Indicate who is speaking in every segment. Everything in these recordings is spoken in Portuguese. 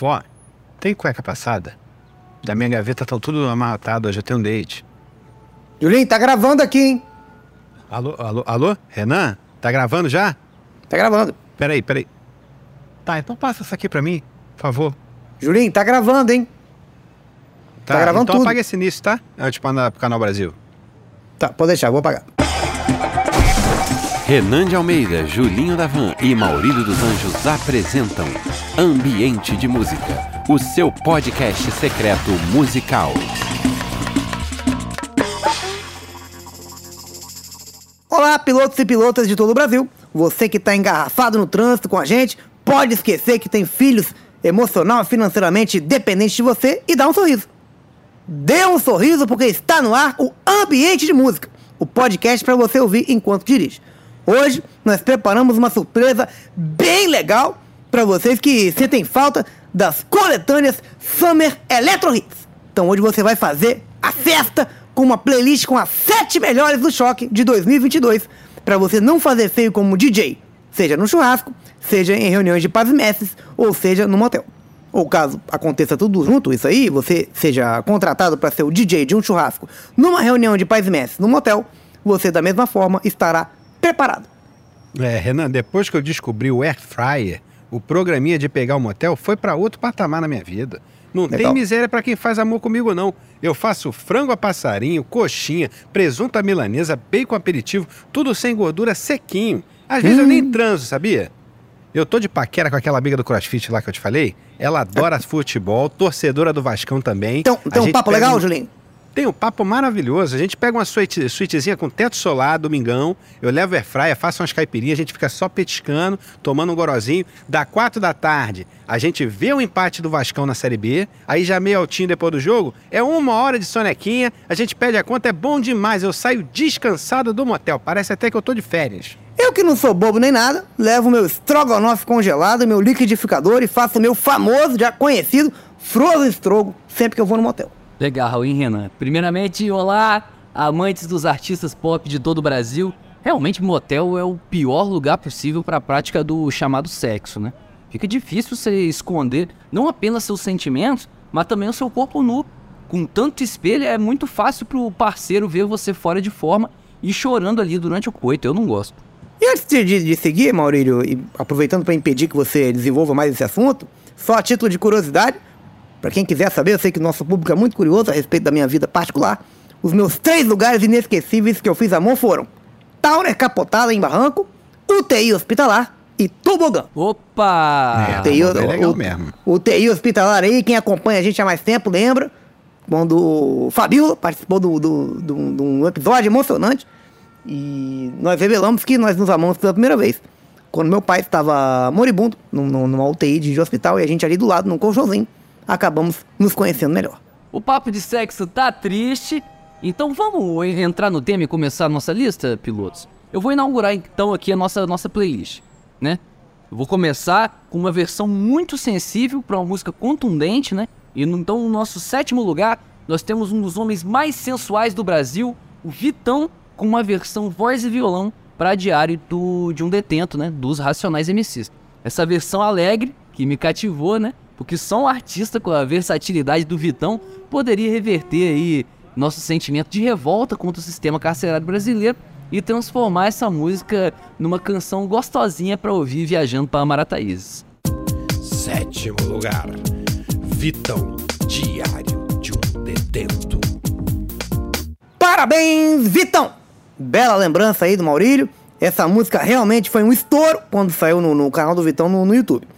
Speaker 1: Vó, tem cueca passada? Da minha gaveta estão tudo amarrotado, hoje eu tenho um date.
Speaker 2: Julinho, tá gravando aqui, hein?
Speaker 1: Alô, alô, alô? Renan? Tá gravando já?
Speaker 2: Tá gravando.
Speaker 1: Peraí, peraí. Tá, então passa essa aqui pra mim, por favor.
Speaker 2: Julinho, tá gravando, hein?
Speaker 1: Tá,
Speaker 2: Tá gravando
Speaker 1: então
Speaker 2: tudo.
Speaker 1: apaga esse início, tá? Antes pra andar pro Canal Brasil.
Speaker 2: Tá, pode deixar, vou apagar.
Speaker 3: Renan de Almeida, Julinho Davan e Maurílio dos Anjos apresentam Ambiente de Música, o seu podcast secreto musical.
Speaker 2: Olá, pilotos e pilotas de todo o Brasil. Você que tá engarrafado no trânsito com a gente, pode esquecer que tem filhos emocional e financeiramente dependentes de você e dá um sorriso. Dê um sorriso porque está no ar o Ambiente de Música, o podcast para você ouvir enquanto dirige. Hoje nós preparamos uma surpresa bem legal para vocês que sentem falta das coletâneas Summer Electro Hits. Então hoje você vai fazer a festa com uma playlist com as sete melhores do choque de 2022 para você não fazer feio como DJ, seja no churrasco, seja em reuniões de paz e mestres ou seja no motel. Ou caso aconteça tudo junto, isso aí, você seja contratado para ser o DJ de um churrasco numa reunião de pais e mestres no motel, você da mesma forma estará preparado.
Speaker 1: É, Renan, depois que eu descobri o Air Fryer, o programinha de pegar o motel foi pra outro patamar na minha vida. Não tem
Speaker 2: Legal.
Speaker 1: miséria pra quem faz amor comigo, não. Eu faço frango a passarinho, coxinha, presunto à milanesa, bacon aperitivo, tudo sem gordura, sequinho. Às vezes eu nem transo, sabia? Eu tô de paquera com aquela amiga do CrossFit lá que eu te falei. Ela adora futebol, torcedora do Vascão também.
Speaker 2: Então, tem um papo legal,
Speaker 1: um-
Speaker 2: Julinho?
Speaker 1: Tem um papo maravilhoso. A gente pega uma suíte, suítezinha com teto solar, domingão. Eu levo air fryer, faço umas caipirinhas, a gente fica só petiscando, tomando um gorozinho. Da quatro da tarde, a gente vê o empate do Vascão na Série B. Aí já meio altinho depois do jogo, é uma hora de sonequinha. A gente pede a conta, é bom demais. Eu saio descansado do motel. Parece até que eu tô de férias.
Speaker 2: Eu que não sou bobo nem nada, levo meu estrogonofe congelado, meu liquidificador e faço meu famoso, já conhecido, Frozen Strogo sempre que eu vou no motel.
Speaker 4: Legal, hein, Renan? Primeiramente, olá, amantes dos artistas pop de todo o Brasil. Realmente, motel é o pior lugar possível para a prática do chamado sexo, né? Fica difícil você esconder não apenas seus sentimentos, mas também o seu corpo nu. Com tanto espelho, é muito fácil pro parceiro ver você fora de forma e chorando ali durante o coito. Eu não gosto.
Speaker 2: E antes de, de- de seguir, Maurílio, e aproveitando para impedir que você desenvolva mais esse assunto, só a título de curiosidade, para quem quiser saber, eu sei que o nosso público é muito curioso a respeito da minha vida particular. Os meus três lugares inesquecíveis que eu fiz amor foram Tauner Capotada em Barranco, UTI Hospitalar e Tobogã.
Speaker 4: Opa!
Speaker 1: É.
Speaker 2: UTI,
Speaker 1: é legal
Speaker 2: o-
Speaker 1: mesmo.
Speaker 2: UTI Hospitalar aí, quem acompanha a gente há mais tempo, lembra? Quando o Fabiola participou do, do, do- de um episódio emocionante. E nós revelamos que nós nos amamos pela primeira vez. Quando meu pai estava moribundo, num- num- numa UTI de hospital, e a gente ali do lado, num colchãozinho, acabamos nos conhecendo melhor.
Speaker 4: O papo de sexo tá triste, então vamos en- entrar no tema e começar a nossa lista, pilotos? Eu vou inaugurar então aqui a nossa, nossa playlist, né? Eu vou começar com uma versão muito sensível para uma música contundente, né? E então no nosso sétimo lugar, nós temos um dos homens mais sensuais do Brasil, o Vitão, com uma versão voz e violão para diário do, de um detento, né? Dos Racionais MCs. Essa versão alegre, que me cativou, né? Porque só um artista com a versatilidade do Vitão poderia reverter aí nosso sentimento de revolta contra o sistema carcerário brasileiro e transformar essa música numa canção gostosinha para ouvir viajando para Marataízes.
Speaker 1: Sétimo lugar. Vitão, Diário de um Detento.
Speaker 2: Parabéns, Vitão! Bela lembrança aí do Maurílio. Essa música realmente foi um estouro quando saiu no, no canal do Vitão no, no YouTube.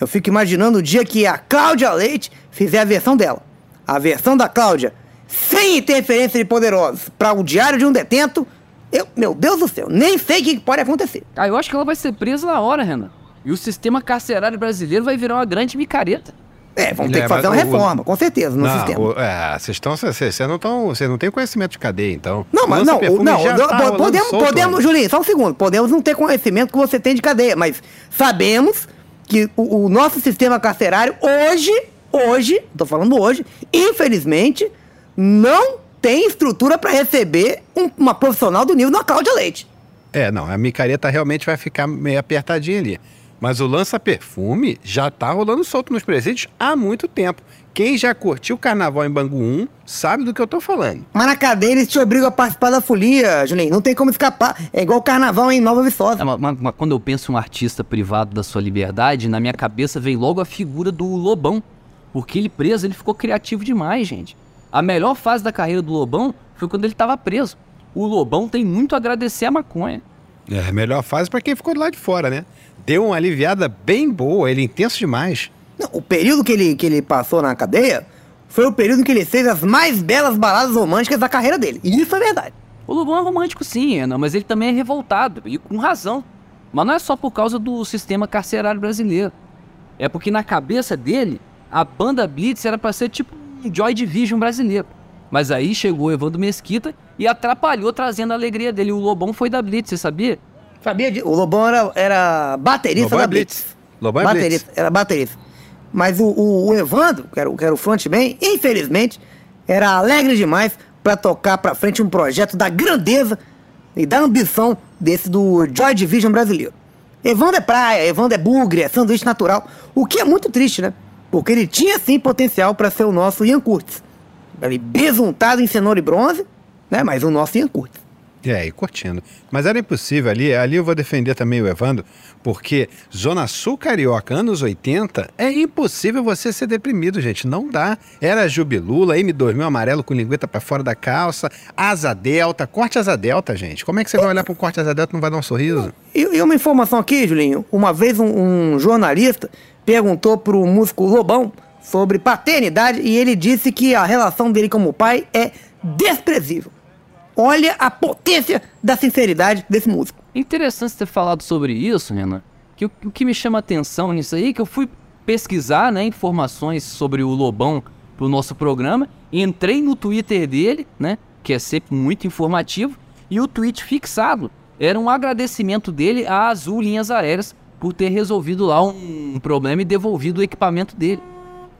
Speaker 2: Eu fico imaginando o dia que a Cláudia Leite fizer a versão dela. A versão da Cláudia, sem interferência de poderosos, para o Diário de um Detento. Eu, meu Deus do céu, nem sei o que pode acontecer.
Speaker 4: Ah, eu acho que ela vai ser presa na hora, Renan. E o sistema carcerário brasileiro vai virar uma grande micareta.
Speaker 2: É, vamos ter
Speaker 1: É,
Speaker 2: que fazer uma
Speaker 1: o-
Speaker 2: reforma, com certeza, no
Speaker 1: Não,
Speaker 2: sistema.
Speaker 1: o- é, vocês estão, vocês não estão, vocês não têm conhecimento de cadeia, então.
Speaker 2: Não, mas não,
Speaker 1: perfume
Speaker 2: não, não,
Speaker 1: tá
Speaker 2: podemos,
Speaker 1: solto,
Speaker 2: podemos. Julinho, só um segundo, podemos não ter conhecimento que você tem de cadeia, mas sabemos que o, o nosso sistema carcerário hoje, hoje, tô falando hoje, infelizmente, não tem estrutura para receber um- uma profissional do nível da Cláudia Leite.
Speaker 1: É, não, a micareta realmente vai ficar meio apertadinha ali. Mas o lança-perfume já tá rolando solto nos presídios há muito tempo. Quem já curtiu o carnaval em Bangu 1 sabe do que eu tô falando.
Speaker 2: Mas na cadeia eles te obrigam a participar da folia, Julinho. Não tem como escapar. É igual o carnaval em Nova Viçosa.
Speaker 4: É, mas- mas- mas quando eu penso em um artista privado da sua liberdade, na minha cabeça vem logo a figura do Lobão. Porque ele preso, ele ficou criativo demais, gente. A melhor fase da carreira do Lobão foi quando ele tava preso. O Lobão tem muito a agradecer a maconha.
Speaker 1: É, a melhor fase pra quem ficou do lado de fora, né? Deu uma aliviada bem boa, ele é intenso demais.
Speaker 2: Não, o período que ele, que ele passou na cadeia foi o período em que ele fez as mais belas baladas românticas da carreira dele. E isso é verdade.
Speaker 4: O Lobão é romântico sim, Ana, mas ele também é revoltado, e com razão. Mas não é só por causa do sistema carcerário brasileiro. É porque na cabeça dele, a banda Blitz era pra ser tipo um Joy Division brasileiro. Mas aí chegou o Evandro Mesquita e atrapalhou trazendo a alegria dele. O Lobão foi da Blitz, você sabia?
Speaker 2: Sabia disso? O Lobão era, era baterista
Speaker 1: Lobão
Speaker 2: da
Speaker 1: é Blitz.
Speaker 2: Blitz.
Speaker 1: Lobão é
Speaker 2: baterista, Era baterista. Mas o, o, o Evandro, que era, o- que era o frontman, infelizmente, era alegre demais pra tocar pra frente um projeto da grandeza e da ambição desse do Joy Division brasileiro. Evandro é praia, Evandro é bugre, é sanduíche natural. O que é muito triste, né? Porque ele tinha sim potencial pra ser o nosso Ian Curtis. Ele besuntado em cenoura e bronze, né? Mas o nosso Ian Curtis.
Speaker 1: É, e curtindo. Mas era impossível ali, ali eu vou defender também o Evandro, porque Zona Sul Carioca, anos 80, é impossível você ser deprimido, gente. Não dá. Era Jubilula, M2000 amarelo com lingueta pra fora da calça, asa delta, corte asa delta, gente. Como é que você vai olhar pra um corte asa delta e não vai dar um sorriso?
Speaker 2: E, e uma informação aqui, Julinho. Uma vez um, um jornalista perguntou pro músico Lobão sobre paternidade e ele disse que a relação dele como pai é desprezível. Olha a potência da sinceridade desse músico.
Speaker 4: Interessante você ter falado sobre isso, Renan. Que o, o que me chama atenção nisso aí é que eu fui pesquisar né, informações sobre o Lobão pro nosso programa. Entrei no Twitter dele, né? Que é sempre muito informativo. E o tweet fixado era um agradecimento dele à Azul Linhas Aéreas por ter resolvido lá um problema e devolvido o equipamento dele.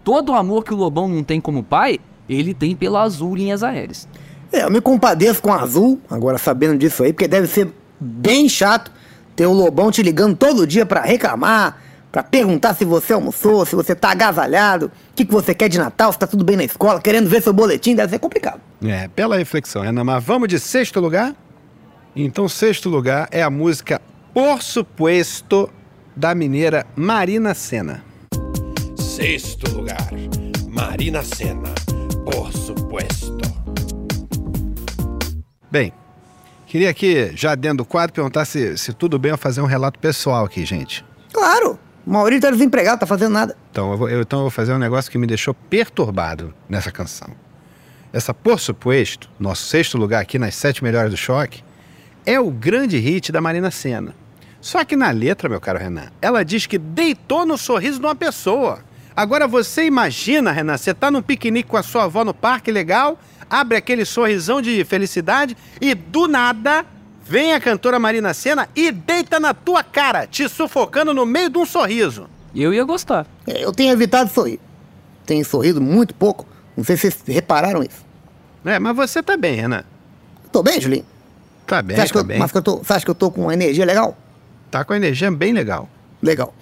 Speaker 4: Todo o amor que o Lobão não tem como pai, ele tem pela Azul Linhas Aéreas.
Speaker 2: É, eu me compadeço com a Azul, agora sabendo disso aí, porque deve ser bem chato ter o Lobão te ligando todo dia pra reclamar, pra perguntar se você almoçou, se você tá agasalhado, o que, que você quer de Natal, se tá tudo bem na escola, querendo ver seu boletim, deve ser complicado.
Speaker 1: É, bela reflexão, Renan. Mas vamos de sexto lugar? Então, sexto lugar é a música Por Supuesto, da mineira Marina Senna.
Speaker 5: Sexto lugar, Marina Senna, por supuesto.
Speaker 1: Bem, queria aqui, já dentro do quadro, perguntar se, se tudo bem eu fazer um relato pessoal aqui, gente.
Speaker 2: Claro, o Maurício tá desempregado, tá fazendo nada.
Speaker 1: Então eu, vou, eu- então eu vou fazer um negócio que me deixou perturbado nessa canção. Essa Por Suposto, nosso sexto lugar aqui nas sete melhores do choque, é o grande hit da Marina Senna. Só que na letra, meu caro Renan, ela diz que deitou no sorriso de uma pessoa. Agora você imagina, Renan, você tá num piquenique com a sua avó no parque legal, abre aquele sorrisão de felicidade e do nada vem a cantora Marina Senna e deita na tua cara, te sufocando no meio de um sorriso.
Speaker 4: Eu ia gostar.
Speaker 2: É, Eu tenho evitado sorrir. Tenho sorrido muito pouco. Não sei se vocês repararam isso.
Speaker 1: É, mas você tá bem, Renan.
Speaker 2: Tô bem, Julinho?
Speaker 1: Tá bem, tá
Speaker 2: eu,
Speaker 1: bem.
Speaker 2: mas que eu tô, você acha que eu tô com uma energia legal?
Speaker 1: Tá com energia bem legal.
Speaker 2: Legal.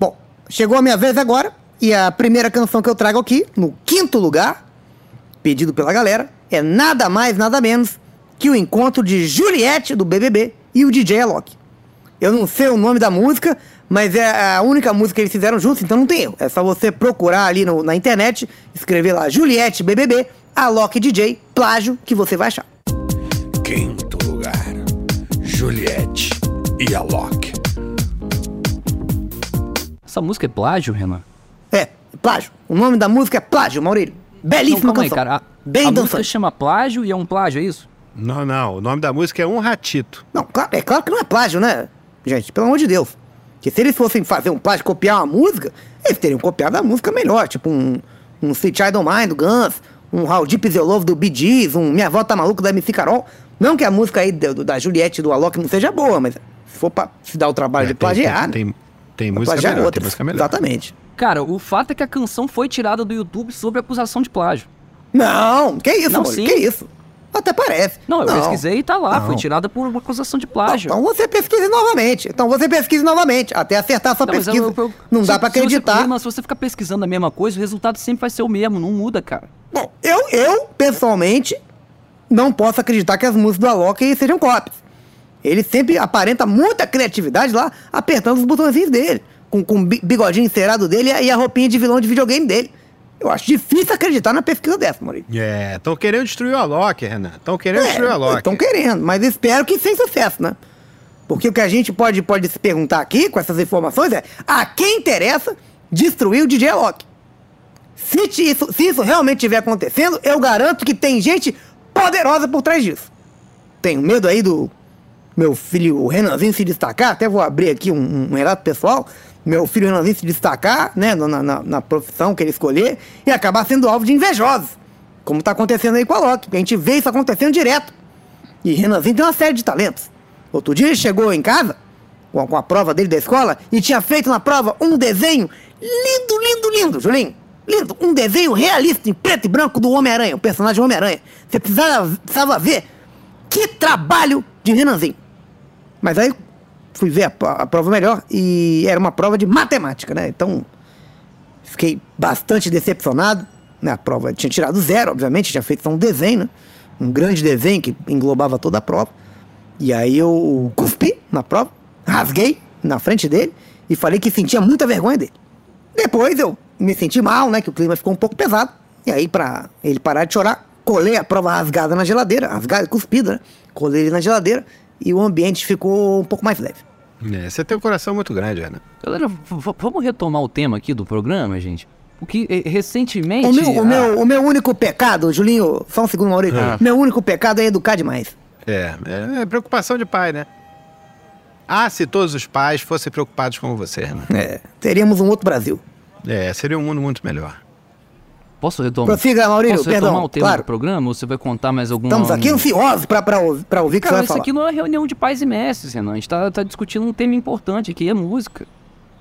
Speaker 2: Bom, chegou a minha vez agora. E a primeira canção que eu trago aqui, no quinto lugar, pedido pela galera, é nada mais, nada menos que o encontro de Juliette do BBB e o DJ Alok. Eu não sei o nome da música, mas é a única música que eles fizeram juntos, então não tem erro. É só você procurar ali no- na internet, escrever lá Juliette BBB, Alok DJ, plágio, que você vai achar.
Speaker 5: Quinto lugar, Juliette e Alok.
Speaker 4: Essa música é plágio, Renan?
Speaker 2: É, plágio. O nome da música é Plágio, Maurílio. Belíssima
Speaker 4: Não, calma aí,
Speaker 2: canção.
Speaker 4: cara. A,
Speaker 2: Bem
Speaker 4: a música
Speaker 2: dançante.
Speaker 4: chama plágio e é um plágio, é isso?
Speaker 1: Não, não. O nome da música é Um Ratito.
Speaker 2: Não, claro, é claro que não é plágio, né? Gente, pelo amor de Deus. Que se eles fossem fazer um plágio, copiar uma música, eles teriam copiado a música melhor. Tipo um, um Sweet Child O' Mine do Guns, um How Deep Is Your Love do Bee Gees, um Minha Avó Tá Maluca da MC Carol. Não que a música aí do- da Juliette e do Alok não seja boa, mas se for pra se dar o trabalho
Speaker 1: É,
Speaker 2: de
Speaker 1: tem-
Speaker 2: plagiar, né?
Speaker 1: Tem, tem, tem
Speaker 2: Pra
Speaker 1: música
Speaker 2: plagiar
Speaker 1: melhor, tem música melhor.
Speaker 2: Exatamente.
Speaker 4: Cara, o fato é que a canção foi tirada do YouTube sob acusação de plágio.
Speaker 2: Não, que isso,
Speaker 4: Não,
Speaker 2: Maurílio,
Speaker 4: sim.
Speaker 2: que isso. Até parece.
Speaker 4: Não, eu pesquisei e tá lá. Foi tirada por uma acusação de plágio.
Speaker 2: Então você pesquise novamente. Então você pesquise novamente, até acertar a sua
Speaker 4: Não,
Speaker 2: pesquisa.
Speaker 4: eu- eu-
Speaker 2: não
Speaker 4: se-
Speaker 2: dá pra
Speaker 4: se você-
Speaker 2: acreditar.
Speaker 4: mas se você ficar pesquisando a mesma coisa, o resultado sempre vai ser o mesmo, não muda, cara.
Speaker 2: Bom, eu, eu, pessoalmente, não posso acreditar que as músicas do Alok sejam cópias. Ele sempre aparenta muita criatividade lá, apertando os botõezinhos dele. Com, com o bi- bigodinho encerado dele e a roupinha de vilão de videogame dele. Eu acho difícil acreditar na pesquisa dessa, Maurício.
Speaker 1: É, estão querendo destruir o Alok, Renan. Estão querendo destruir o Alok.
Speaker 2: Estão querendo, mas espero que sem sucesso, né? Porque o que a gente pode, pode se perguntar aqui com essas informações é a quem interessa destruir o DJ Alok? Se, ti- isso, se isso realmente estiver acontecendo, eu garanto que tem gente poderosa por trás disso. Tenho medo aí do meu filho o Renanzinho se destacar, até vou abrir aqui um, um relato pessoal. Meu filho Renanzinho se destacar, né, na, na, na profissão que ele escolher e acabar sendo alvo de invejosos. Como tá acontecendo aí com a Loki. A gente vê isso acontecendo direto. E Renanzinho tem uma série de talentos. Outro dia ele chegou em casa, com a, com a prova dele da escola, e tinha feito na prova um desenho lindo, lindo, lindo, Julinho. Lindo. Um desenho realista, em preto e branco, do Homem-Aranha, o personagem Homem-Aranha. Você precisava, precisava ver que trabalho de Renanzinho. Mas aí fui ver a, a prova melhor e era uma prova de matemática, né? Então fiquei bastante decepcionado. Né? A prova tinha tirado zero, obviamente, tinha feito só um desenho, né? Um grande desenho que englobava toda a prova. E aí eu cuspi na prova, rasguei na frente dele e falei que sentia muita vergonha dele. Depois eu me senti mal, né? Que o clima ficou um pouco pesado. E aí, pra ele parar de chorar, colei a prova rasgada na geladeira, rasgada, cuspida, né? Colei ele na geladeira e o ambiente ficou um pouco mais leve.
Speaker 1: É, você tem um coração muito grande, Renan.
Speaker 4: Galera, vamos retomar o tema aqui do programa, gente? Porque eh, recentemente.
Speaker 2: O meu, o,
Speaker 4: ah,
Speaker 2: meu, o meu único pecado, Julinho, só um segundo, Maurício. Meu único pecado é educar demais.
Speaker 1: É, é, é preocupação de pai, né? Ah, se todos os pais fossem preocupados como você, Renan.
Speaker 2: É, teríamos um outro Brasil.
Speaker 1: É, seria um mundo muito melhor.
Speaker 4: Posso retomar?
Speaker 2: Prossiga, Maurício,
Speaker 4: Posso retomar
Speaker 2: perdão,
Speaker 4: o tema
Speaker 2: claro.
Speaker 4: do programa ou você vai contar mais algum.
Speaker 2: Estamos aqui ansiosos pra, ouvir- pra ouvir o que
Speaker 4: Cara, isso
Speaker 2: falar.
Speaker 4: aqui não é reunião de pais e mestres, Renan. A gente tá, tá discutindo um tema importante aqui, é música.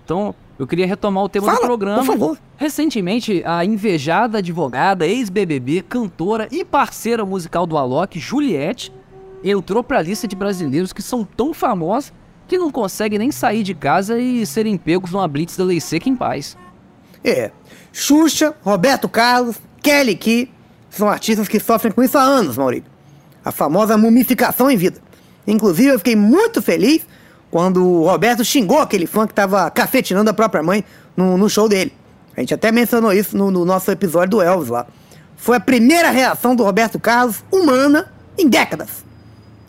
Speaker 4: Então, eu queria retomar o tema
Speaker 2: Fala,
Speaker 4: do programa.
Speaker 2: por favor.
Speaker 4: Recentemente, a invejada advogada, ex-BBB, cantora e parceira musical do Alok, Juliette, entrou pra lista de brasileiros que são tão famosos que não conseguem nem sair de casa e serem pegos numa blitz da lei seca em paz.
Speaker 2: É. Xuxa, Roberto Carlos, Kelly Key são artistas que sofrem com isso há anos, Maurício. A famosa mumificação em vida. Inclusive, eu fiquei muito feliz quando o Roberto xingou aquele fã que estava cafetinando a própria mãe no, no show dele. A gente até mencionou isso no, no nosso episódio do Elvis lá. Foi a primeira reação do Roberto Carlos humana em décadas.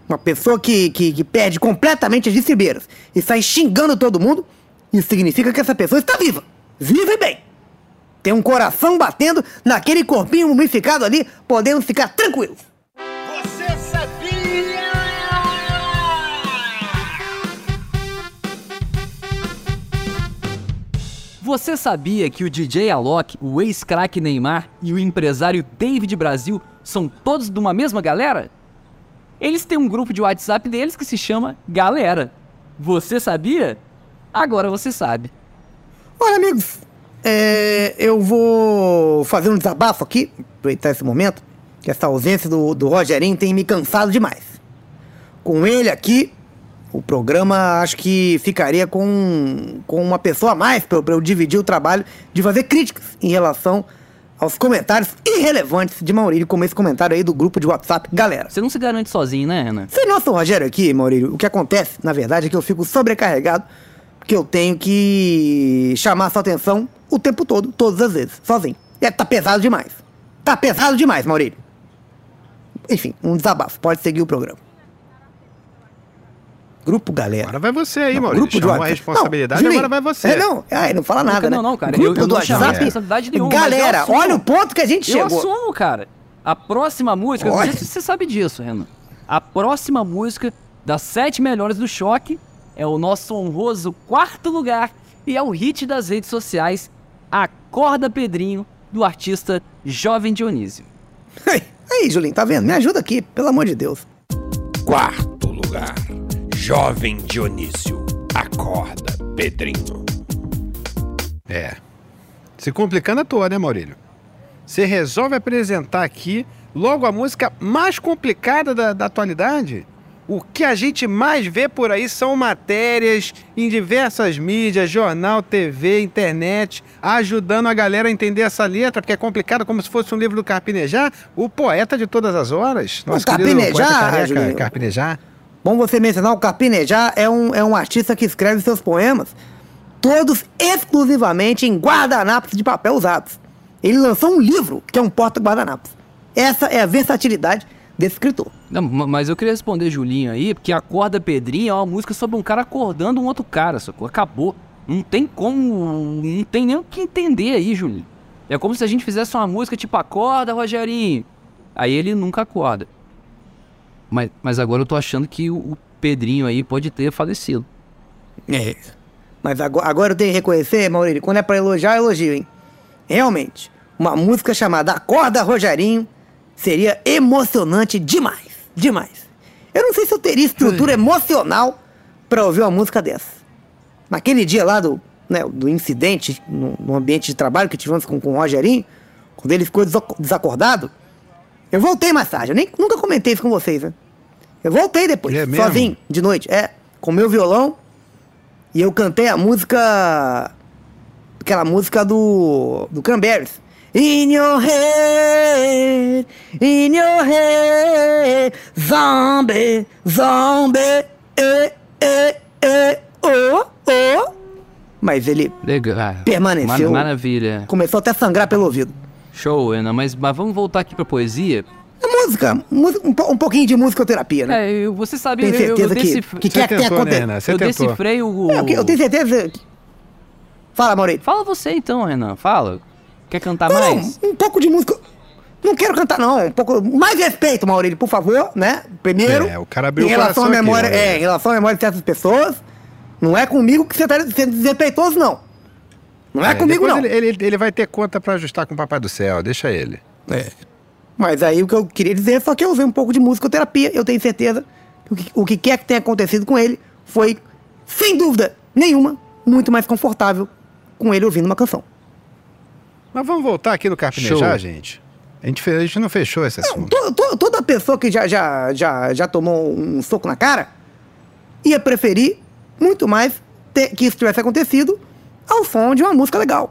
Speaker 2: Uma pessoa que, que, que perde completamente as estribeiras e sai xingando todo mundo, isso significa que essa pessoa está viva. Viva e bem. Tem um coração batendo naquele corpinho mumificado ali, podemos ficar tranquilos.
Speaker 5: Você sabia?
Speaker 4: Você sabia que o DJ Alok, o ex-craque Neymar e o empresário David Brasil são todos de uma mesma galera? Eles têm um grupo de WhatsApp deles que se chama Galera. Você sabia? Agora você sabe.
Speaker 2: Olha, amigos, é, eu vou fazer um desabafo aqui, aproveitar esse momento, que essa ausência do, do Rogerinho tem me cansado demais. Com ele aqui, o programa acho que ficaria com, com uma pessoa a mais para eu dividir o trabalho de fazer críticas em relação aos comentários irrelevantes de Maurílio, como esse comentário aí do grupo de WhatsApp. Galera,
Speaker 4: Você não se garante sozinho, né, Renan?
Speaker 2: sem nosso Rogério aqui, Maurílio, o que acontece, na verdade, é que eu fico sobrecarregado, porque eu tenho que chamar sua atenção o tempo todo, todas as vezes, sozinho. É, tá pesado demais. Tá pesado demais, Maurílio. Enfim, um desabafo. Pode seguir o programa. Grupo Galera.
Speaker 1: Agora vai você aí,
Speaker 2: Não,
Speaker 1: Maurício.
Speaker 2: grupo de
Speaker 1: Chamou a
Speaker 2: WhatsApp.
Speaker 1: responsabilidade,
Speaker 2: Não,
Speaker 1: agora vai você.
Speaker 2: É, não, é, não fala nada,
Speaker 4: não,
Speaker 2: né?
Speaker 4: não, cara,
Speaker 2: Grupo
Speaker 4: eu- eu
Speaker 2: do
Speaker 4: não
Speaker 2: WhatsApp.
Speaker 4: responsabilidade nenhuma, eu
Speaker 2: Galera, olha o ponto que a gente
Speaker 4: Eu
Speaker 2: chegou.
Speaker 4: assumo, cara. A próxima música, não
Speaker 2: Olha.
Speaker 4: sei se você sabe disso, Renan. A próxima música das sete melhores do choque é o nosso honroso quarto lugar e é o hit das redes sociais Acorda Pedrinho, do artista Jovem Dionísio.
Speaker 2: Aí, aí, Julinho, tá vendo? Me ajuda aqui, pelo amor de Deus.
Speaker 5: Quarto lugar. Jovem Dionísio. Acorda, Pedrinho.
Speaker 1: É. Se complicando à toa, né, Maurílio? Você resolve apresentar aqui logo a música mais complicada da, da atualidade. O que a gente mais vê por aí são matérias em diversas mídias, jornal, TV, internet, ajudando a galera a entender essa letra, porque é complicado como se fosse um livro do Carpinejar, o poeta de todas as horas.
Speaker 2: O
Speaker 1: Nosso querido
Speaker 2: Carpinejar,
Speaker 1: careca,
Speaker 2: Julinho.
Speaker 1: Carpinejar.
Speaker 2: Bom você mencionar, o Carpinejar é um, é um artista que escreve seus poemas todos exclusivamente em guardanapos de papel usados. Ele lançou um livro que é um porta-guardanapos. Essa é a versatilidade desse escritor.
Speaker 4: Não, ma- mas eu queria responder Julinho aí, porque Acorda Pedrinho é uma música sobre um cara acordando um outro cara, sacou? Acabou. Não tem como. Não tem nem o que entender aí, Julinho. É como se a gente fizesse uma música tipo Acorda, Rogerinho. Aí ele nunca acorda. Mas, mas agora eu tô achando que o, o Pedrinho aí pode ter falecido.
Speaker 2: É. Mas agora, agora eu tenho que reconhecer, Maurílio, quando é pra elogiar, eu elogio, hein? Realmente, uma música chamada Acorda Rogerinho seria emocionante demais. Demais. Eu não sei se eu teria estrutura emocional pra ouvir uma música dessa. Naquele dia lá do, né, do incidente no, no ambiente de trabalho que tivemos com, com o Rogerinho, quando ele ficou desac- desacordado, eu voltei mais tarde. Eu nem, nunca comentei isso com vocês, né? Eu voltei depois,
Speaker 1: É
Speaker 2: sozinho, de noite. É, com meu violão. E eu cantei a música. Aquela música do. do Cranberries. In your head, in your head, zombie, zombie, eh, eh, eh, oh, oh. Mas ele
Speaker 4: Legal.
Speaker 2: Permaneceu.
Speaker 4: Mar- maravilha.
Speaker 2: começou até a sangrar pelo ouvido.
Speaker 4: Show, Ana. Mas, mas vamos voltar aqui pra poesia.
Speaker 2: É música, um, um pouquinho de musicoterapia, né?
Speaker 4: É, eu- você sabe,
Speaker 2: Tem
Speaker 4: eu, eu,
Speaker 2: certeza que,
Speaker 4: decif-
Speaker 2: que quer que tenha
Speaker 1: tentou, né,
Speaker 2: acontecido.
Speaker 1: Renan? Você
Speaker 4: eu
Speaker 1: tentou.
Speaker 4: decifrei o.
Speaker 2: É, eu, eu tenho certeza. que- Fala, Maurício.
Speaker 4: Fala você então, Renan. Fala. Quer cantar
Speaker 2: Não,
Speaker 4: mais?
Speaker 2: um pouco de música. Não quero cantar, não. Um pouco. Mais respeito, Maurílio, por favor, né? Primeiro.
Speaker 1: É, o cara abriu
Speaker 2: em
Speaker 1: o
Speaker 2: relação à
Speaker 1: aqui,
Speaker 2: memória,
Speaker 1: Maurílio.
Speaker 2: É, em relação à memória de certas pessoas. Não é comigo que você tá sendo desrespeitoso, não. Não é, comigo,
Speaker 1: depois
Speaker 2: não.
Speaker 1: Ele, ele, ele vai ter conta pra ajustar com o Papai do Céu, deixa ele.
Speaker 2: Mas aí o que eu queria dizer é só que eu usei um pouco de musicoterapia. Eu tenho certeza que o que, o que quer que tenha acontecido com ele foi, sem dúvida nenhuma, muito mais confortável com ele ouvindo uma canção.
Speaker 1: Mas vamos voltar aqui no Carpinejar,
Speaker 4: Show.
Speaker 1: gente. A gente, fe- a gente não fechou esse assunto.
Speaker 2: To- to- toda pessoa que já, já, já, já tomou um soco na cara ia preferir muito mais ter- que isso tivesse acontecido ao som de uma música legal.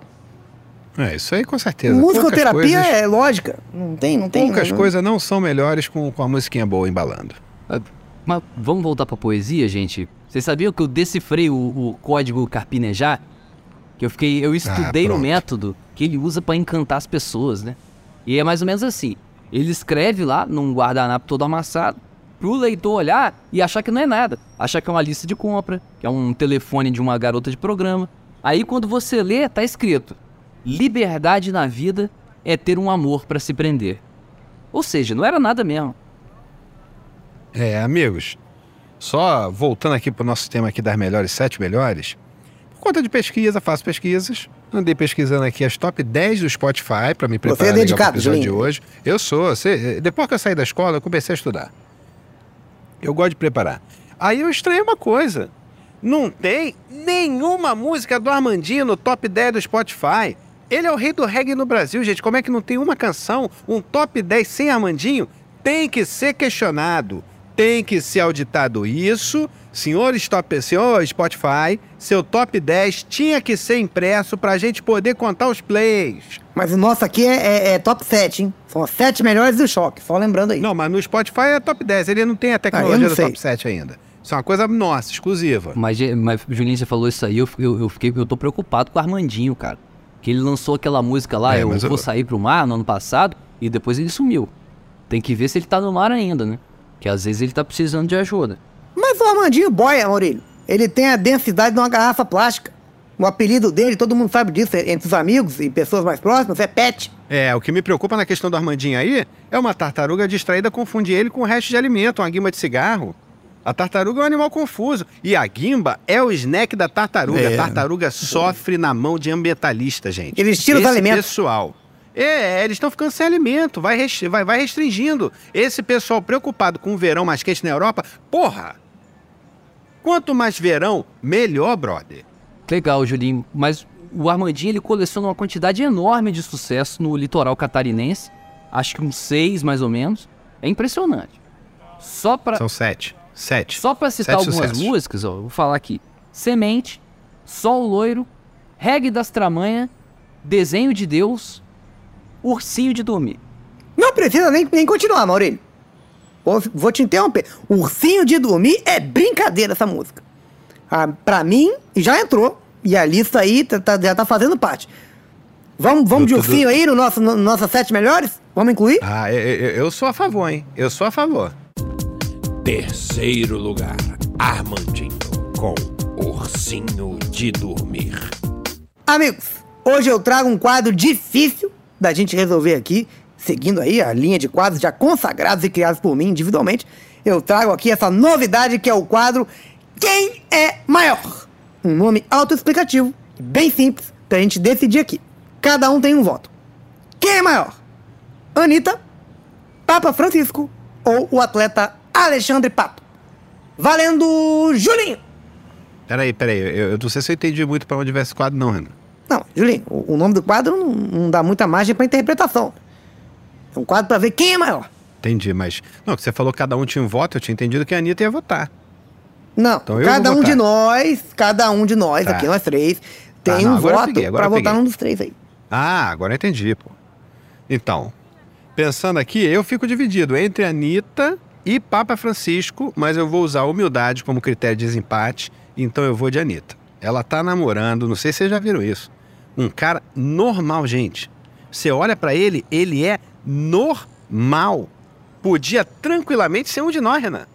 Speaker 1: É, isso aí com certeza.
Speaker 2: Musicoterapia
Speaker 1: coisas,
Speaker 2: é lógica. Não tem, não tem.
Speaker 1: poucas
Speaker 2: não-
Speaker 1: coisas não são melhores com, com a musiquinha boa embalando.
Speaker 4: Ah, Mas vamos voltar pra poesia, gente? Vocês sabiam que eu decifrei o, o código carpinejar? Que eu fiquei. Eu estudei o
Speaker 1: pronto.
Speaker 4: método que ele usa pra encantar as pessoas, né? E é mais ou menos assim. Ele escreve lá num guardanapo todo amassado pro leitor olhar e achar que não é nada. Achar que é uma lista de compra, que é um telefone de uma garota de programa. Aí quando você lê, tá escrito: Liberdade na vida é ter um amor pra se prender. Ou seja, não era nada mesmo.
Speaker 1: É, amigos, só voltando aqui pro nosso tema aqui das melhores sete melhores, por conta de pesquisa, faço pesquisas, andei pesquisando aqui as top 10 do Spotify para me preparar
Speaker 2: é
Speaker 1: legal
Speaker 2: dedicado,
Speaker 1: pro episódio de hoje. Eu sou, você, depois que eu saí da escola, eu comecei a estudar. Eu gosto de preparar. Aí eu estranhei uma coisa. Não tem nenhuma música do Armandinho no top 10 do Spotify. Ele é o rei do reggae no Brasil, gente. Como é que não tem uma canção, um top 10 sem Armandinho? Tem que ser questionado. Tem que ser auditado isso. Senhor, stop, senhor Spotify, seu top 10 tinha que ser impresso pra gente poder contar os plays.
Speaker 2: Mas o nosso aqui é, é- é top 7, hein? São as sete melhores do choque. Só lembrando aí.
Speaker 1: Não, mas no Spotify é top 10. Ele não tem a
Speaker 2: Ah,
Speaker 1: tecnologia
Speaker 2: não
Speaker 1: do
Speaker 2: sei.
Speaker 1: top 7 ainda. Isso é uma coisa nossa, exclusiva.
Speaker 4: Mas, mas Julinho, você falou isso aí, eu, eu, eu fiquei, eu tô preocupado com o Armandinho, cara. Que ele lançou aquela música lá,
Speaker 1: É,
Speaker 4: eu- vou sair pro mar no ano passado, e depois ele sumiu. Tem que ver se ele tá no mar ainda, né? Que às vezes ele tá precisando de ajuda.
Speaker 2: Mas o Armandinho boia, Maurílio. Ele tem a densidade de uma garrafa plástica. O apelido dele, todo mundo sabe disso, é- entre os amigos e pessoas mais próximas, é Pet.
Speaker 1: É, o que me preocupa na questão do Armandinho aí é uma tartaruga distraída confundir ele com o resto de alimento, uma guimba de cigarro. A tartaruga é um animal confuso. E a guimba é o snack da tartaruga.
Speaker 2: É.
Speaker 1: A tartaruga sofre na mão de ambientalista, gente.
Speaker 2: Eles tiram os
Speaker 1: Esse
Speaker 2: alimentos.
Speaker 1: pessoal. É, eles estão ficando sem alimento, vai, res- vai, vai restringindo. Esse pessoal preocupado com o verão mais quente na Europa, porra! Quanto mais verão, melhor, brother.
Speaker 4: Legal, Julinho, mas o Armandinho ele coleciona uma quantidade enorme de sucesso no litoral catarinense acho que um 6 mais ou menos. É impressionante. Só pra,
Speaker 1: São sete. Sete.
Speaker 4: só pra citar
Speaker 1: Sete
Speaker 4: algumas
Speaker 1: sucessos.
Speaker 4: músicas, ó, vou falar aqui. Semente, Sol Loiro, Reggae das Tramanha, Desenho de Deus, Ursinho de Dormir.
Speaker 2: Não precisa nem, nem continuar, Maurílio. Vou, vou te interromper. Ursinho de Dormir é brincadeira essa música. Ah, pra mim, já entrou. E a lista aí tá- tá- já tá fazendo parte. Vamos, vamos de ursinho aí no nosso, no, nossas sete melhores? Vamos incluir?
Speaker 1: Ah, eu, eu- eu sou a favor, hein? Eu sou a favor.
Speaker 5: Terceiro lugar, Armandinho com Ursinho de Dormir.
Speaker 2: Amigos, hoje eu trago um quadro difícil da gente resolver aqui, seguindo aí a linha de quadros já consagrados e criados por mim individualmente. Eu trago aqui essa novidade que é o quadro Quem é Maior? Um nome autoexplicativo, bem simples, pra gente decidir aqui. Cada um tem um voto. Quem é maior? Anitta, Papa Francisco ou o atleta Alexandre Pato? Valendo Julinho!
Speaker 1: Peraí, peraí. Eu, eu não sei se eu entendi muito pra onde vai esse quadro, não, Renan.
Speaker 2: Não, Julinho, o, o nome do quadro não, não dá muita margem pra interpretação. É um quadro pra ver quem é maior.
Speaker 1: Entendi, mas. Não, que você falou que cada um tinha um voto, eu tinha entendido que a Anitta ia votar.
Speaker 2: Não,
Speaker 1: Então
Speaker 2: cada um de
Speaker 1: votar.
Speaker 2: nós, cada um de nós,
Speaker 1: Tá.
Speaker 2: aqui nós três,
Speaker 1: Tá,
Speaker 2: tem
Speaker 1: não,
Speaker 2: um voto
Speaker 1: eu
Speaker 2: votar num dos três aí.
Speaker 1: Ah, agora eu entendi, pô. Então, pensando aqui, eu fico dividido entre Anitta e Papa Francisco, mas eu vou usar a humildade como critério de desempate, então eu vou de Anitta. Ela tá namorando, não sei se vocês já viram isso, um cara normal, gente. Você olha pra ele, ele é normal. Podia tranquilamente ser um de nós, Renan.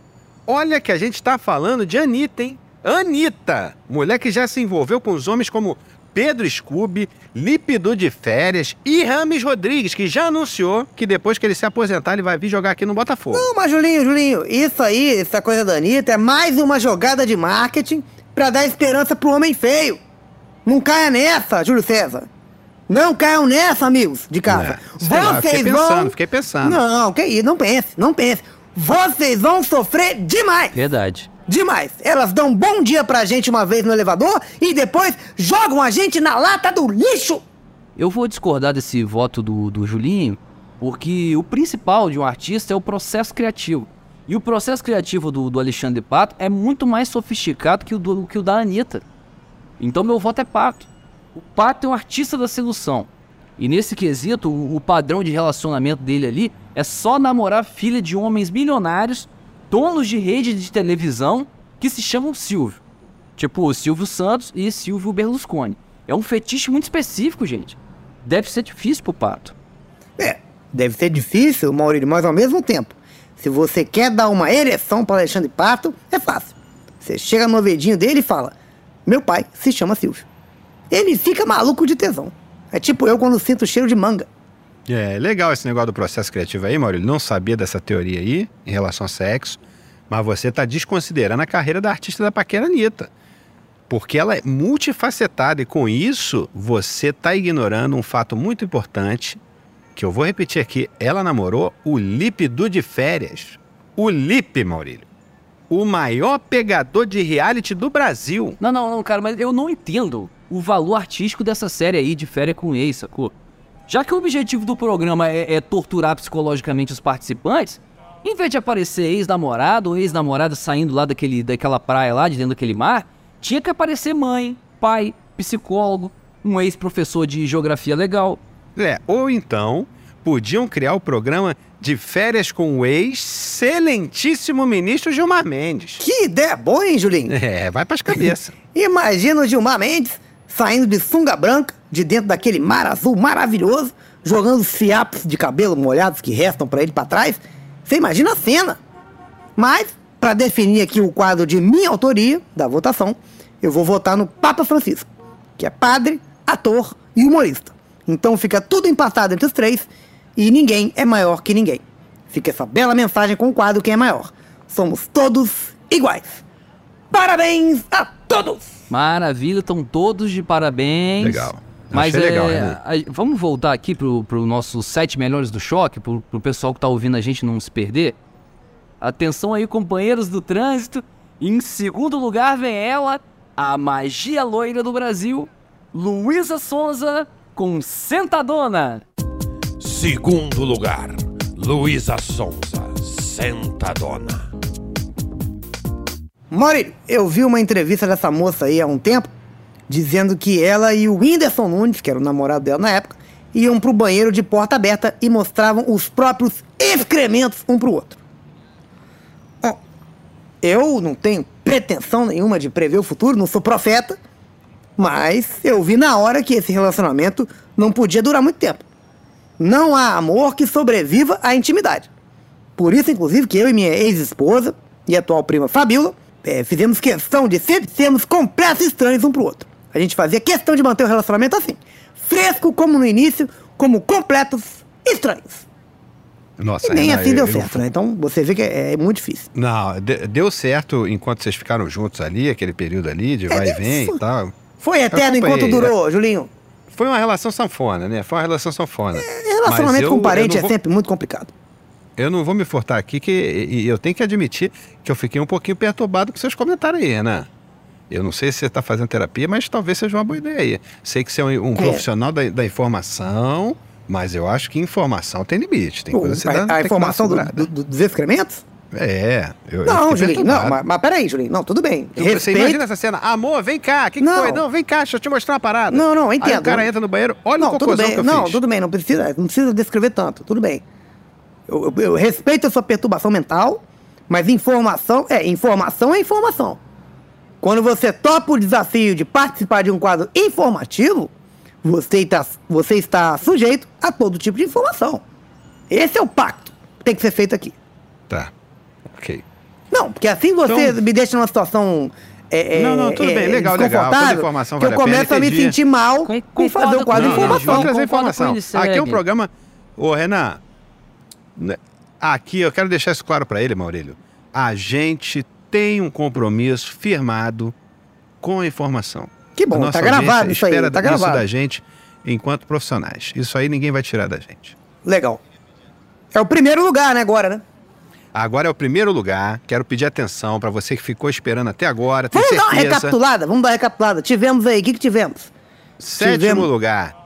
Speaker 1: Olha que a gente tá falando de Anitta, hein? Anitta! Mulher que já se envolveu com os homens como Pedro Scooby, Lípido de Férias e Rames Rodrigues, que já anunciou que depois que ele se aposentar, ele vai vir jogar aqui no Botafogo.
Speaker 2: Não, mas Julinho, Julinho, isso aí, essa coisa da Anitta é mais uma jogada de marketing pra dar esperança pro homem feio. Não caia nessa, Júlio César. Não caiam nessa, amigos de casa.
Speaker 1: É, sei lá, fiquei
Speaker 2: vão...
Speaker 1: pensando, fiquei pensando.
Speaker 2: Não, que isso, não pense, não pense. Vocês vão sofrer demais.
Speaker 4: Verdade.
Speaker 2: Demais. Elas dão um bom dia pra gente uma vez no elevador e depois jogam a gente na lata do lixo.
Speaker 4: Eu vou discordar desse voto do, do Julinho, porque o principal de um artista é o processo criativo. E o processo criativo do, do Alexandre Pato é muito mais sofisticado que o, do, que o da Anitta. Então meu voto é Pato. O Pato é um artista da sedução. E nesse quesito, o, padrão de relacionamento dele ali é só namorar filha de homens milionários, donos de rede de televisão, que se chamam Silvio. Tipo Silvio Santos e Silvio Berlusconi. É um fetiche muito específico, gente. Deve ser difícil pro Pato.
Speaker 2: É, deve ser difícil, Maurílio, mas ao mesmo tempo, se você quer dar uma ereção para Alexandre Pato, é fácil. Você chega no ouvidinho dele e fala: Meu pai se chama Silvio. Ele fica maluco de tesão. É tipo eu quando sinto cheiro de manga.
Speaker 1: É legal esse negócio do processo criativo aí, Maurílio. Não sabia dessa teoria aí em relação ao sexo, mas você está desconsiderando a carreira da artista da paquera Anitta. Porque ela é multifacetada e com isso você está ignorando um fato muito importante que eu vou repetir aqui. Ela namorou o Lípido de Férias. O Lipe, Maurílio. O maior pegador de reality do Brasil.
Speaker 4: Não, não, não, cara, mas eu não entendo o valor artístico dessa série aí de férias com ex, sacou? Já que o objetivo do programa é, é torturar psicologicamente os participantes, em vez de aparecer ex-namorado ou ex-namorada saindo lá daquele, daquela praia lá, de dentro daquele mar, tinha que aparecer mãe, pai, psicólogo, um ex-professor de geografia legal.
Speaker 1: É, ou então podiam criar o programa de férias com o excelentíssimo ministro Gilmar Mendes.
Speaker 2: Que ideia boa, hein, Julinho?
Speaker 1: É, vai pras cabeças.
Speaker 2: Imagina o Gilmar Mendes saindo de sunga branca, de dentro daquele mar azul maravilhoso, jogando os fiapos de cabelo molhados que restam pra ele pra trás. Você imagina a cena. Mas, pra definir aqui o quadro de minha autoria, da votação, eu vou votar no Papa Francisco, que é padre, ator e humorista. Então fica tudo empatado entre os três e ninguém é maior que ninguém. Fica essa bela mensagem com o quadro Quem é Maior. Somos todos iguais. Parabéns a todos!
Speaker 4: Maravilha, estão todos de parabéns.
Speaker 1: Legal.
Speaker 4: Mas é,
Speaker 1: legal, né?
Speaker 4: a- vamos voltar aqui pro, pro nossos sete melhores do choque, pro, pro pessoal que tá ouvindo a gente não se perder. Atenção aí, companheiros do trânsito. Em segundo lugar vem ela, a magia loira do Brasil, Luísa Sonza, com Sentadona.
Speaker 5: Segundo lugar, Luísa Sonza, Sentadona.
Speaker 2: Maurílio, eu vi uma entrevista dessa moça aí há um tempo, dizendo que ela e o Whindersson Nunes, que era o namorado dela na época, iam pro banheiro de porta aberta e mostravam os próprios excrementos um pro outro. Bom, eu não tenho pretensão nenhuma de prever o futuro, não sou profeta, mas eu vi na hora que esse relacionamento não podia durar muito tempo. Não há amor que sobreviva à intimidade. Por isso, inclusive, que eu e minha ex-esposa e atual prima Fabíola eh, fizemos questão de sempre sermos completos estranhos um pro outro. A gente fazia questão de manter o relacionamento assim, fresco como no início, como completos estranhos.
Speaker 1: Nossa,
Speaker 2: E nem
Speaker 1: Renan,
Speaker 2: assim
Speaker 1: eu-
Speaker 2: deu
Speaker 1: eu
Speaker 2: certo, né? Então você vê que é, é muito difícil.
Speaker 1: Não, de- deu certo enquanto vocês ficaram juntos ali, aquele período ali de vai e vem e tal.
Speaker 2: Foi eterno enquanto durou, Julinho.
Speaker 1: Foi uma relação sanfona, né? Foi uma relação sanfona.
Speaker 2: É, Relacionamento
Speaker 1: eu-
Speaker 2: com parente é
Speaker 1: vou-
Speaker 2: sempre muito complicado.
Speaker 1: Eu não vou me furtar aqui, que e eu tenho que admitir que eu fiquei um pouquinho perturbado com seus comentários aí, Renan. Eu não sei se você está fazendo terapia, mas talvez seja uma boa ideia. Sei que você é um, um
Speaker 2: É.
Speaker 1: profissional da, da informação, mas eu acho que informação tem limite. Tem
Speaker 2: Pô,
Speaker 1: coisa que você dá-
Speaker 2: a,
Speaker 1: tem
Speaker 2: a informação do- do- dos excrementos?
Speaker 1: É, eu, eu
Speaker 2: Não,
Speaker 1: fiquei
Speaker 2: Julinho, não, mas, mas peraí, Julinho. Não, tudo bem.
Speaker 1: Eu- Você
Speaker 2: Respeito-
Speaker 1: imagina essa cena, amor, vem cá, o que, que
Speaker 2: Não.
Speaker 1: foi? Não, vem cá, deixa eu te mostrar uma parada.
Speaker 2: Não, não,
Speaker 1: Aí
Speaker 2: entendo.
Speaker 1: o cara entra no banheiro, olha
Speaker 2: não,
Speaker 1: o
Speaker 2: tudo
Speaker 1: cocôzão
Speaker 2: bem.
Speaker 1: que eu
Speaker 2: não,
Speaker 1: fiz.
Speaker 2: tudo bem, não precisa, não precisa descrever tanto, tudo bem. Eu, eu- eu respeito a sua perturbação mental, mas informação é informação é informação. Quando você topa o desafio de participar de um quadro informativo, você está, você está sujeito a todo tipo de informação. Esse é o pacto que tem que ser feito aqui.
Speaker 1: Tá, ok.
Speaker 2: Não, porque assim você
Speaker 1: Então-
Speaker 2: me deixa numa situação. É, é,
Speaker 1: Não, não, tudo
Speaker 2: é,
Speaker 1: bem, legal, legal. Toda
Speaker 2: desconfortável,
Speaker 1: informação
Speaker 2: que eu
Speaker 1: vale a pena,
Speaker 2: começo a, me sentir mal
Speaker 4: Com-
Speaker 2: com fazer o quadro
Speaker 4: com
Speaker 2: de
Speaker 1: Vamos
Speaker 2: informação.
Speaker 1: trazer
Speaker 4: Concordo com
Speaker 1: informação. Aqui é um programa. Ô, Renan. né, Aqui eu quero deixar isso claro para ele, Maurílio. A gente tem um compromisso firmado com a informação.
Speaker 2: Que bom, tá gravado isso aí,
Speaker 1: espera
Speaker 2: tá
Speaker 1: isso
Speaker 2: gravado.
Speaker 1: da gente enquanto profissionais. Isso aí ninguém vai tirar da gente.
Speaker 2: Legal. É o primeiro lugar, né, agora, né?
Speaker 1: Agora é o primeiro lugar. Quero pedir atenção para você que ficou esperando até agora.
Speaker 2: Vamos dar uma
Speaker 1: certeza.
Speaker 2: recapitulada? Vamos dar uma recapitulada. Tivemos aí, o que, que tivemos?
Speaker 1: Sétimo
Speaker 2: Tivemos-
Speaker 1: lugar.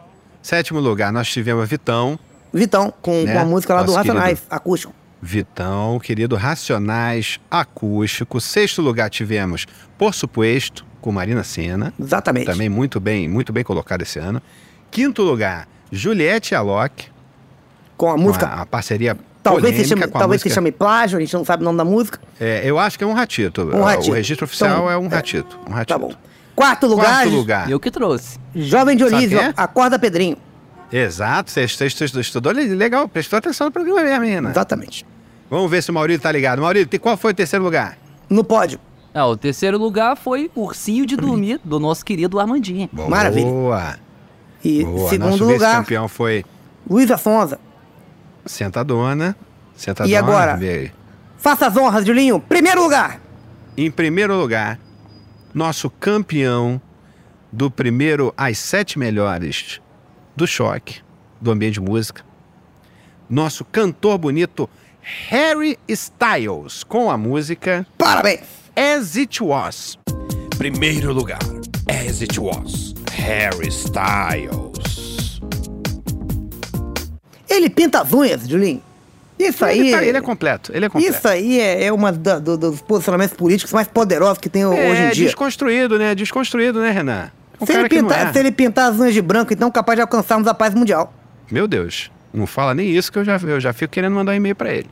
Speaker 1: Sétimo lugar, nós tivemos Vitão.
Speaker 2: Vitão, com,
Speaker 1: Né?
Speaker 2: com a música lá do
Speaker 1: Nosso
Speaker 2: Racionais,
Speaker 1: querido.
Speaker 2: acústico.
Speaker 1: Vitão, querido Racionais Acústico. Sexto lugar tivemos Por Supuesto, com Marina Senna.
Speaker 2: Exatamente.
Speaker 1: Também muito bem, muito bem colocado esse ano. Quinto lugar, Juliette Alok.
Speaker 2: Com a
Speaker 1: com
Speaker 2: música.
Speaker 1: A, a parceria
Speaker 2: talvez se chame, talvez
Speaker 1: música.
Speaker 2: se chame plágio, a gente não sabe o nome da música.
Speaker 1: É, eu acho que é um ratito.
Speaker 2: Um ratito.
Speaker 1: O registro oficial
Speaker 2: Então,
Speaker 1: é um
Speaker 2: é.
Speaker 1: ratito. Um ratito.
Speaker 2: Tá bom. Quarto lugar,
Speaker 1: Quarto lugar.
Speaker 4: Eu que trouxe.
Speaker 2: Jovem Dionísio,
Speaker 1: é?
Speaker 2: Acorda Pedrinho.
Speaker 1: Exato, você, estudou legal, prestou atenção no programa mesmo, menina.
Speaker 2: Exatamente.
Speaker 1: Vamos ver se o Maurílio tá ligado. Maurílio, tem- qual foi o terceiro lugar?
Speaker 2: No pódio.
Speaker 4: Ah, o terceiro lugar foi Ursinho de Dormir, do nosso querido Armandinho.
Speaker 1: Boa.
Speaker 2: Maravilha.
Speaker 1: Boa.
Speaker 2: E
Speaker 1: Boa.
Speaker 2: segundo
Speaker 1: Nosso
Speaker 2: lugar,
Speaker 1: vice-campeão foi
Speaker 2: Luísa Sonza.
Speaker 1: Sentadona. Sentadona.
Speaker 2: E agora?
Speaker 1: vê.
Speaker 2: Faça as honras, Julinho. Primeiro lugar.
Speaker 1: Em primeiro lugar, nosso campeão do primeiro às sete melhores do choque, do ambiente de música. Nosso cantor bonito, Harry Styles, com a música
Speaker 2: Parabéns.
Speaker 1: As It Was.
Speaker 5: Primeiro lugar, As It Was, Harry Styles.
Speaker 2: Ele pinta as unhas, Julinho. Isso aí.
Speaker 1: ele, tá- ele é completo, ele é completo.
Speaker 2: Isso aí é, é da- do- dos posicionamentos políticos mais poderosos que tem
Speaker 1: é
Speaker 2: hoje em dia.
Speaker 1: desconstruído, né? Desconstruído, né, Renan? É um
Speaker 2: Se ele, pintar,
Speaker 1: é.
Speaker 2: se ele pintar as unhas de branco, então capaz de alcançarmos a paz mundial.
Speaker 1: Meu Deus, não fala nem isso que eu já, eu já fico querendo mandar um e-mail pra ele.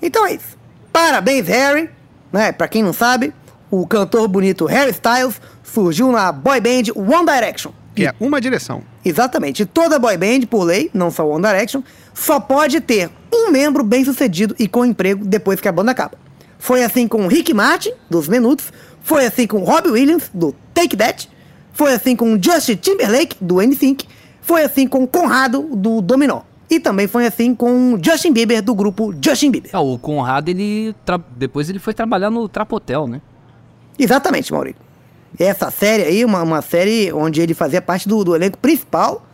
Speaker 2: Então é isso. Parabéns, Harry. Né? Pra quem não sabe, o cantor bonito Harry Styles surgiu na boy band One Direction.
Speaker 1: Que é uma direção.
Speaker 2: Exatamente. Toda boy band, por lei, não só One Direction, só pode ter um membro bem sucedido e com emprego depois que a banda acaba. Foi assim com o Rick Martin, dos Menudos, foi assim com o Robbie Williams, do Take That, foi assim com o Justin Timberlake, do NSYNC, foi assim com o Conrado, do Dominó. E também foi assim com o Justin Bieber, do grupo Justin Bieber.
Speaker 4: Ah, o Conrado, ele. Depois ele foi trabalhar no Trapotel, né?
Speaker 2: Exatamente, Maurício. Essa série aí, uma, uma série onde ele fazia parte do, do elenco principal.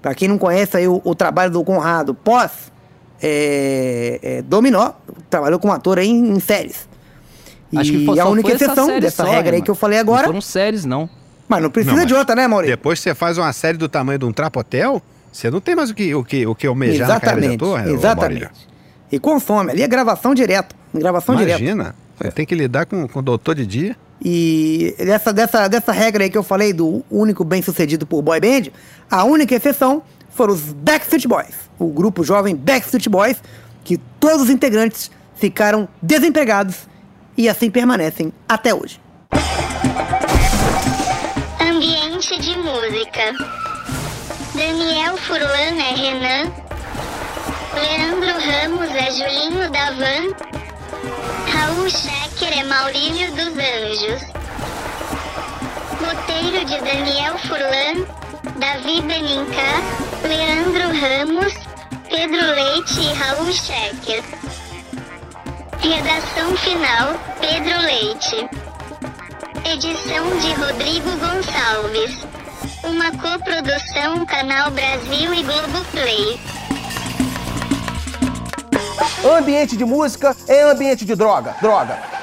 Speaker 2: Pra quem não conhece aí o, o trabalho do Conrado pós é, é, Dominó, trabalhou como ator aí em, em séries. E
Speaker 4: Acho que foi,
Speaker 2: a única exceção dessa
Speaker 4: só,
Speaker 2: regra aí que eu falei
Speaker 4: Não
Speaker 2: agora,
Speaker 4: foram séries, não.
Speaker 2: mas não precisa
Speaker 1: Não, mas
Speaker 2: de outra, né, Maurício?
Speaker 1: Depois você faz uma série do tamanho de um trapotel, Você não tem mais o que, o que, o que almejar na carreira de ator,
Speaker 2: exatamente. E consome, ali é gravação direto, gravação direta.
Speaker 1: Imagina. Você tem que lidar com, com o doutor de dia.
Speaker 2: E dessa, dessa, dessa regra aí que eu falei do único bem sucedido por boy band, a única exceção foram os Backstreet Boys, o grupo jovem Backstreet Boys, que todos os integrantes ficaram desempregados e assim permanecem até hoje.
Speaker 6: Ambiente de música. Daniel Furlan é Renan. Leandro Ramos é Julinho da Van. Raul Schecker é Maurílio dos Anjos. Roteiro de Daniel Furlan, Davi Benincá, Leandro Ramos, Pedro Leite e Raul Schecker. Redação final, Pedro Leite. Edição de Rodrigo Gonçalves. Uma coprodução Canal Brasil e Globoplay.
Speaker 7: Ambiente de música é ambiente de droga. Droga.